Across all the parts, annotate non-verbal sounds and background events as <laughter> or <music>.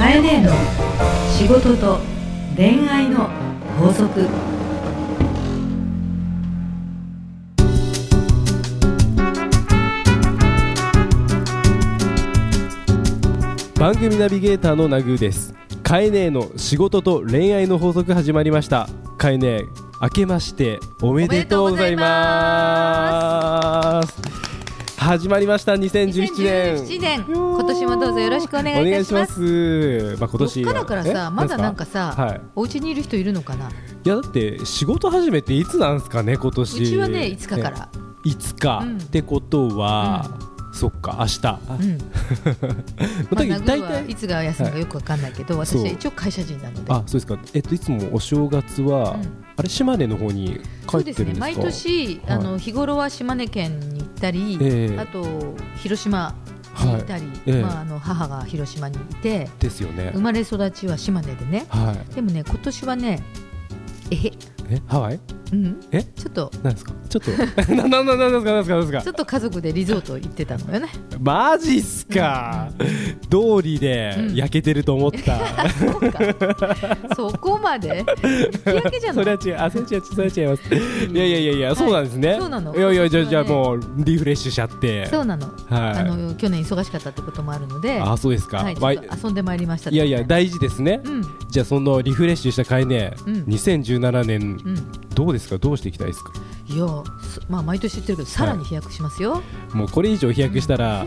カエネの仕事と恋愛の法則。番組ナビゲーターのナグーです。カエネの仕事と恋愛の法則始まりました。カエネ明けましておめでとうございます。始まりました2017年。2017年。今年もどうぞよろしくお願いいたします。まあ今年どっからからえさまだなんかさ、はい。お家にいる人いるのかな？いやだって仕事始めっていつなんですかね今う年ちはね5日から、5日、うんってことは、そっか明日、うん。<laughs> まあ、大体はいつが休みかよくわかんないけど、私そう。は一応会社人なので。あそうですか。えっといつもお正月は、うん。あれ島根の方に帰そうってるんですか？ですね。毎年、あの日頃は島根県に行ったり、ええ。あと広島に行ったり、ええ。まあ、あの母が広島にいてですよね。生まれ育ちは島根でね。はい。でもね今年はねえへ、えハワイ？うん、え？ちょっと。なんですか？ちょっと。<laughs> ななななんですか？なんですか？なんですか？ちょっと家族でリゾート行ってたのよね。マジっすか。通りでうん。焼けてると思った、そうかそこまで？日焼けじゃない？それは違う。あそれは違う。それは違います。いやいやいやいや、そうなんですね。そうなの。いやいやじゃあじゃもうリフレッシュしちゃって。そうなの,、はい。あの去年忙しかったってこともあるので。あそうですか、はい、遊んでまいりましたいやいや大事ですね、うん。じゃあそのリフレッシュした回ね、うん。2017年うんどうですか？どうしていきたいですか？いやそまあ毎年言ってるけどさらに飛躍しますよ、もうこれ以上飛躍したら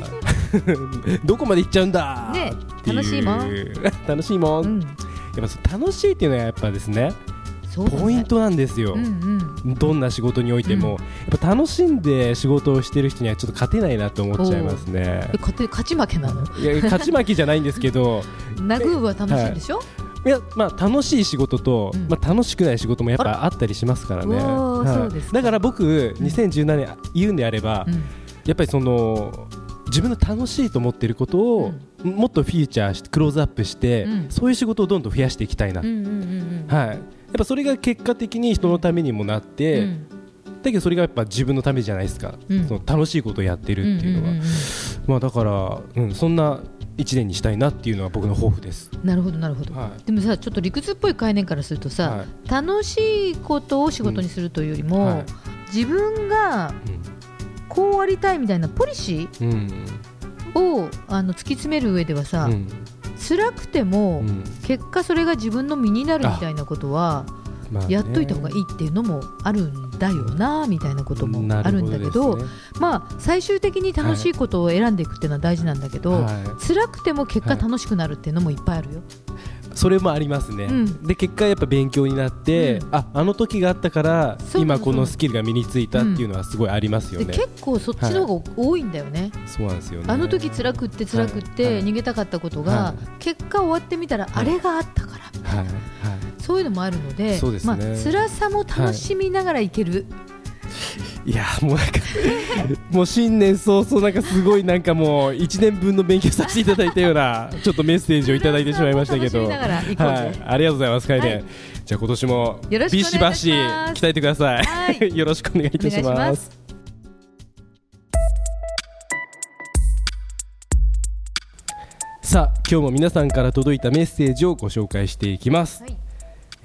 <laughs> どこまで行っちゃうんだ！ね楽しいもん。<laughs> 楽しいもん、うん。やっぱ楽しいっていうのはやっぱですねポイントなんですよ、うんうん。どんな仕事においても、やっぱ楽しんで仕事をしてる人にはちょっと勝てないなと思っちゃいますね。え勝て勝ち負けなの？いや勝ち負けじゃないんですけど。ナグーは楽しいでしょ、いやまあ楽しい仕事と、うん。まあ楽しくない仕事もやっぱあったりしますからね。はい。か。だから僕2017年言うんであれば、うん。やっぱりその自分の楽しいと思っていることを、もっとフィーチャーしてクローズアップして、うん。そういう仕事をどんどん増やしていきたいな。う。んうんうんはい。やっぱそれが結果的に人のためにもなって、うん。だけどそれがやっぱ自分のためじゃないですか。うん。その楽しいことをやってるっていうのは、んんん。まあだから、うん、そんな一年にしたいなっていうのは僕の抱負です。なるほどなるほど、はい。でもさちょっと理屈っぽい概念からするとさ、はい。楽しいことを仕事にするというよりも、はい。自分がこうありたいみたいなポリシうん。うん。ーをあの突き詰める上ではさ、うん。辛くても、うん。結果それが自分の身になるみたいなことはやっといた方がいいっていうのもあるんだよなみたいなこともあるんだけどねまあ最終的に楽しいことを選んでいくっていうのは大事なんだけど、は辛くても結果はい楽しくなるっていうのもいっぱいあるよ。い、それもありますね、うん。で結果やっぱ勉強になって、うん。ああの時があったから今このスキルが身についたっていうのはすごいありますよね、で結構そっちの方が多いんだよね。そうなんですよね。あの時辛くって辛くって、はい。はい。逃げたかったことが、は結果終わってみたら、あれがあったからみたいな。はい。はいそういうのもあるのでそうですね。まあ辛さも楽しみながらいける、<laughs> いやもうなんかもう新年早々なんかすごいなんかもう1年分の勉強させていただいたような <laughs> ちょっとメッセージをいただいてしまいましたけど。はぜい、ありがとうございます。カイデン、はい。じゃあ今年もビシバシ鍛えてください、はい。よろしくお願いいたします。さあ今日も皆さんから届いたメッセージをご紹介していきます、はい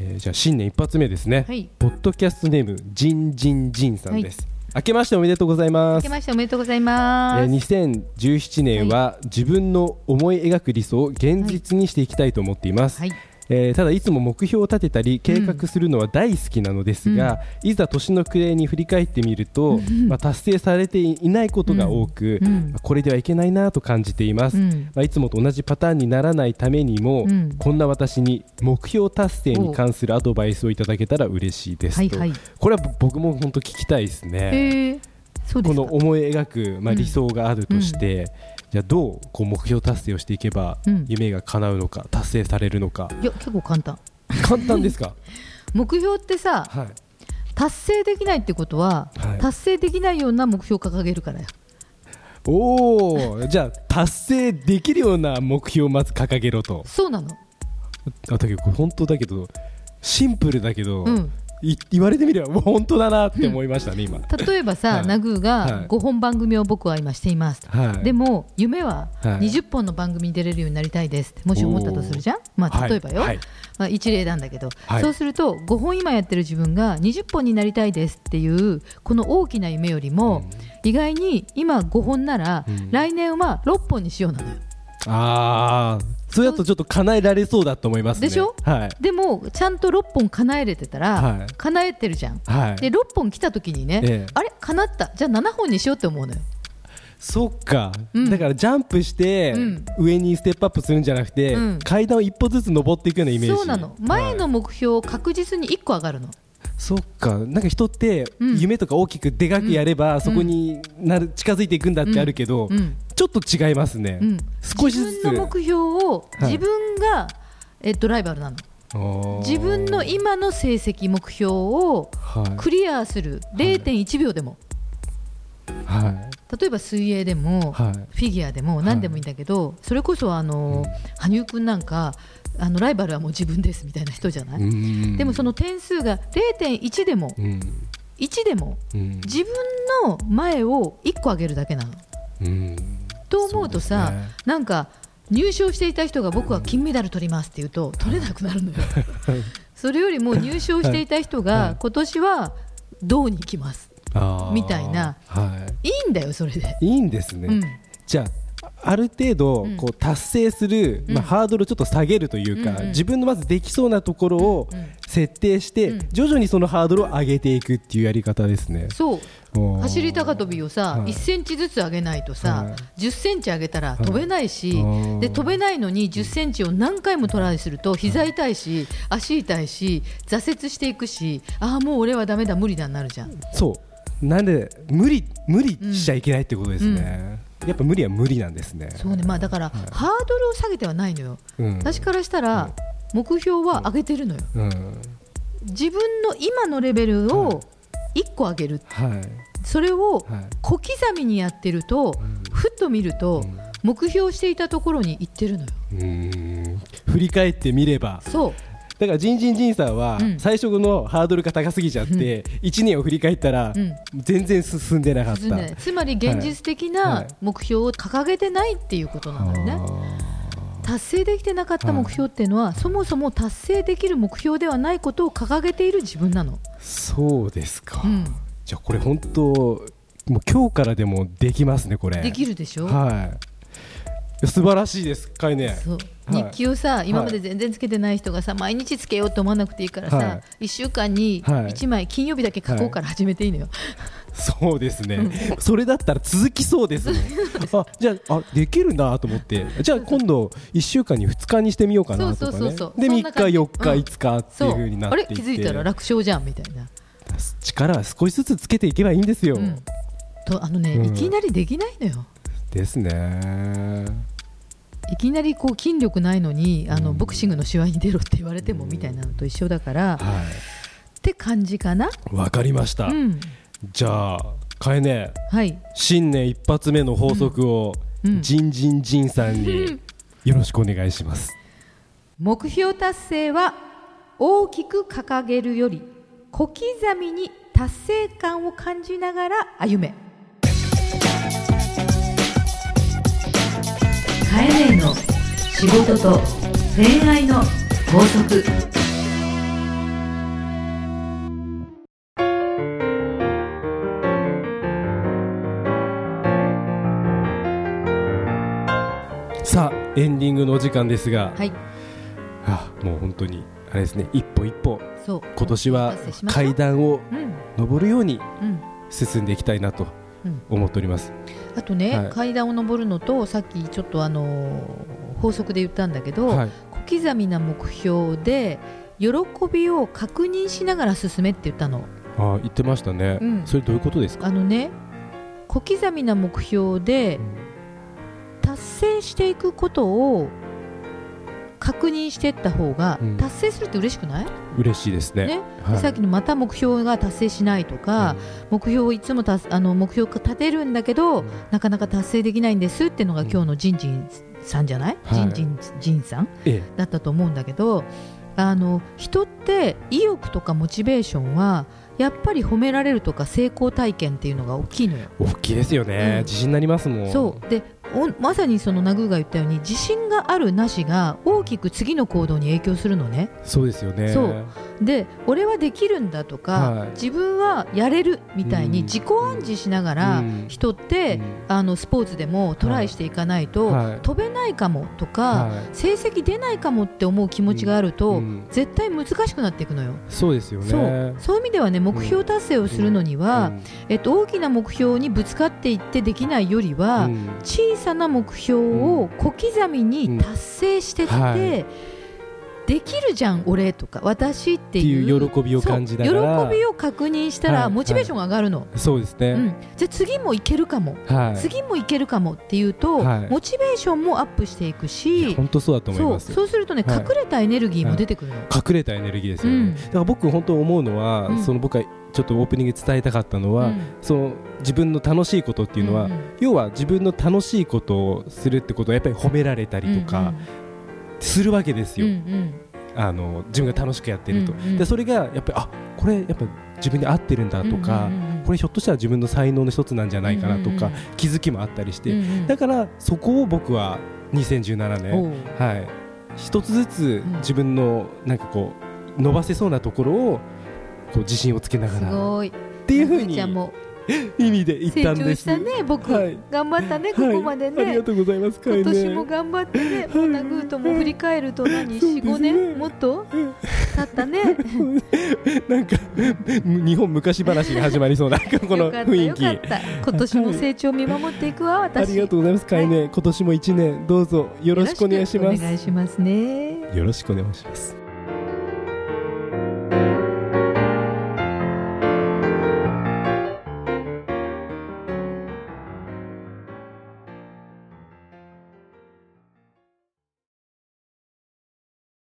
えーじゃあ新年一発目ですね、はい。ポッドキャストネームジンジンジンさんです、明けましておめでとうございます。明けましておめでとうございます、えー2017年は自分の思い描く理想を現実にしていきたいと思っています、はいえーただいつも目標を立てたり計画するのは大好きなのですが、いざ年の暮れに振り返ってみると、まあ、達成されていないことが多く、うん。まあこれではいけないなと感じています、うん。まあ、いつもと同じパターンにならないためにも、うん。こんな私に目標達成に関するアドバイスをいただけたら嬉しいですと、はいはい。これは僕も本当聞きたいですね。この思い描く、まあ、うん。理想があるとして、じゃあどうこう目標達成をしていけばうん。夢が叶うのか達成されるのか。いや結構簡単。簡単ですか？<laughs> 目標ってさはい。達成できないってことは、はい。達成できないような目標を掲げるからよおおじゃあ達成できるような目標をまず掲げろと。そうなの。あだけど本当だけどシンプルだけど、うん。い言われてみればもう本当だなって思いましたね今。例えばさ、はい。ナグーはがい。5本番組を僕は今しています、はい。でも夢ははい。20本の番組に出れるようになりたいですってもし思ったとするじゃん、まあ、例えばよ、一例なんだけど、はい。そうすると5本今やってる自分が20本になりたいですっていうこの大きな夢よりも、意外に今5本なら、うん。来年は6本にしようなのよ。ああそれだとちょっと叶えられそうだと思いますね。でしょ？はい。でもちゃんと6本叶えれてたら、はい。叶えてるじゃん。はい。で6本来た時にね、ええ。あれ？叶った？じゃあ7本にしようって思うのよ。そっか、うん。だからジャンプしてうん。上にステップアップするんじゃなくて、うん。階段を一歩ずつ登っていくようなイメージ。そうなの。前の目標確実に1個上がるのそっか。なんか人ってうん。夢とか大きくでかくやれば、そこになる近づいていくんだってあるけど、うん。ちょっと違いますね、うん。少しずつ。自分の目標をはい。自分が、えっと、ライバルなの。自分の今の成績目標をはい。クリアする。0.1秒でも、はい。例えば水泳でも、はい。フィギュアでも何でもいいんだけど、それこそあの、羽生君なんかあのライバルはもう自分ですみたいな人じゃない、うん。でもその点数が0.1でもうん。1でもうん。自分の前を1個上げるだけなの。うん。と思うとさね。なんか入賞していた人が僕は金メダル取りますって言うと取れなくなるのよ。<laughs> それよりも入賞していた人はい。が今年は銅に行きます？みたいな。はいいんだよそれで。いいんですね、うん。じゃあある程度うん。こう達成する、うん。まあ、ハードルをちょっと下げるというか、自分のまずできそうなところをうん。設定して、うん。徐々にそのハードルを上げていくっていうやり方ですね。そう。走り高跳びをさ、はい。1センチずつ上げないとさ、はい。10センチ上げたら飛べないし、はいで飛べないのに10センチを何回もトライすると膝痛いし、足痛いし挫折していくしああもう俺はダメだ無理だになるじゃん。そう。なんで無理無理しちゃいけないってことですね、やっぱ無理は無理なんですね。そうね。まあだから、ハードルを下げてはないのよ。うん。私からしたら、目標は上げてるのよ。うん。自分の今のレベルを1個上げる。はい。それをはい。小刻みにやってると、ふっと見ると、うん。目標していたところに行ってるのよ。振り返ってみればそうだからジンジンジンさんはうん。最初のハードルが高すぎちゃって1年を振り返ったらうん。全然進んでなかった。進んでない。つまり現実的はい。はない。目標を掲げてないっていうことなのよね、達成できてなかった目標っていうのは、そもそも達成できる目標ではないことを掲げている自分なの、そうですか、うん、じゃあこれ本当もう今日からでもできますねこれ。できるでしょ、はい素晴らしいですかいね。日記をさ、今まで全然つけてない人がさ毎日つけようと思わなくていいからさ、は1週間にはい。1枚、金曜日だけ書こうから始めていいのよ、そうですね、それだったら続きそうです <laughs> あじゃああできるなと思って。じゃあ今度1週間に2日にしてみようかなとかね。で3日そんな感じ。4日、うん5日ってそいうふうになっていって。気づいたら楽勝じゃんみたいな、力は少しずつつけていけばいいんですよ、うん、とあのね、うん。いきなりできないのよですね。いきなりこう筋力ないのにあのうん。ボクシングの試合に出ろって言われてもみたいなのと一緒だから、はって感じかな、いわかりました、うん、じゃあかえねはい。新年一発目の法則を、うん。ジンジンジンさんによろしくお願いします。目標達成は大きく掲げるより小刻みに達成感を感じながら歩めカエネの仕事と恋愛の法則。さあエンディングのお時間ですが、はい。あもう本当にあれですね。一歩一歩。今年は階段をうん。上るようにうん。進んでいきたいなと。うん思っております。あとね、はい。階段を上るのとさっきちょっとあのー法則で言ったんだけど、はい、小刻みな目標で喜びを確認しながら進めって言ったの。あ言ってましたね、うん。それどういうことですか、あのね小刻みな目標で達成していくことを確認していった方が、うん。達成するって嬉しくない、嬉しいですね。ね。はい、さっきのまた目標が達成しないとか、目標をいつもたすあの目標立てるんだけど、なかなか達成できないんですっていうのが今日のジンジンさんじゃない、はい。ジンジンジンさん？えだったと思うんだけどあの人って意欲とかモチベーションはやっぱり褒められるとか成功体験っていうのが大きいのよ。大きいですよね、うん。自信になりますもん。そう。でおまさにそのナグーが言ったように自信があるなしが大きく次の行動に影響するのね。そうですよねそうで俺はできるんだとか、はい。自分はやれるみたいにうん。自己暗示しながら、うん。人って、うん。あのスポーツでもトライしていかないと、はい。飛べないかもとか、はい。成績出ないかもって思う気持ちがあると、うん。絶対難しくなっていくのよ。そうですよね。そう。そういう意味ではね目標達成をするのには、うん。えっと、大きな目標にぶつかっていってできないよりは、うん。小さな目標を小刻みに達成してって、できるじゃん俺とか私っていう。いう喜びを感じな喜びを確認したらはい。モチベーションが上がるの、そうですね、うん、じゃあ次もいけるかも、はい。次もいけるかもっていうと、はい。モチベーションもアップしていくし本当そうだと思いますそうするとね、はい。隠れたエネルギーも出てくるの、隠れたエネルギーですよね、うん。だから僕本当思うのは、うん。その僕がちょっとオープニングで伝えたかったのは、うん。その自分の楽しいことっていうのは、んん。要は自分の楽しいことをするってことはやっぱり褒められたりとかするわけですよ、うんうん。あの自分が楽しくやってると、うんうん。でそれがやっぱりあこれやっぱ自分に合ってるんだとか、うんうんうんこれひょっとしたら自分の才能の一つなんじゃないかなとか、うんうんうん。気づきもあったりして、うんうん。だからそこを僕は2017お年、うはい、一つずつん。自分のなんかこう伸ばせそうなところをこう自信をつけながら。っていうふうに <laughs> 意味で言っ成たんです。長したね僕、はい頑張ったねここまでね、はい、ありがとうございます。今年ねも頑張ってね、もうナグーとも振り返ると何、4、そうですね5年？もっと？経ったね。<laughs> なんか日本昔話が始まりそうなこの雰囲気。今年も成長を見守っていくわ、あ私。りがとうございます。かいね、今年も一年どうぞよろしくお願いします。お願いしますね。よろしくお願いします。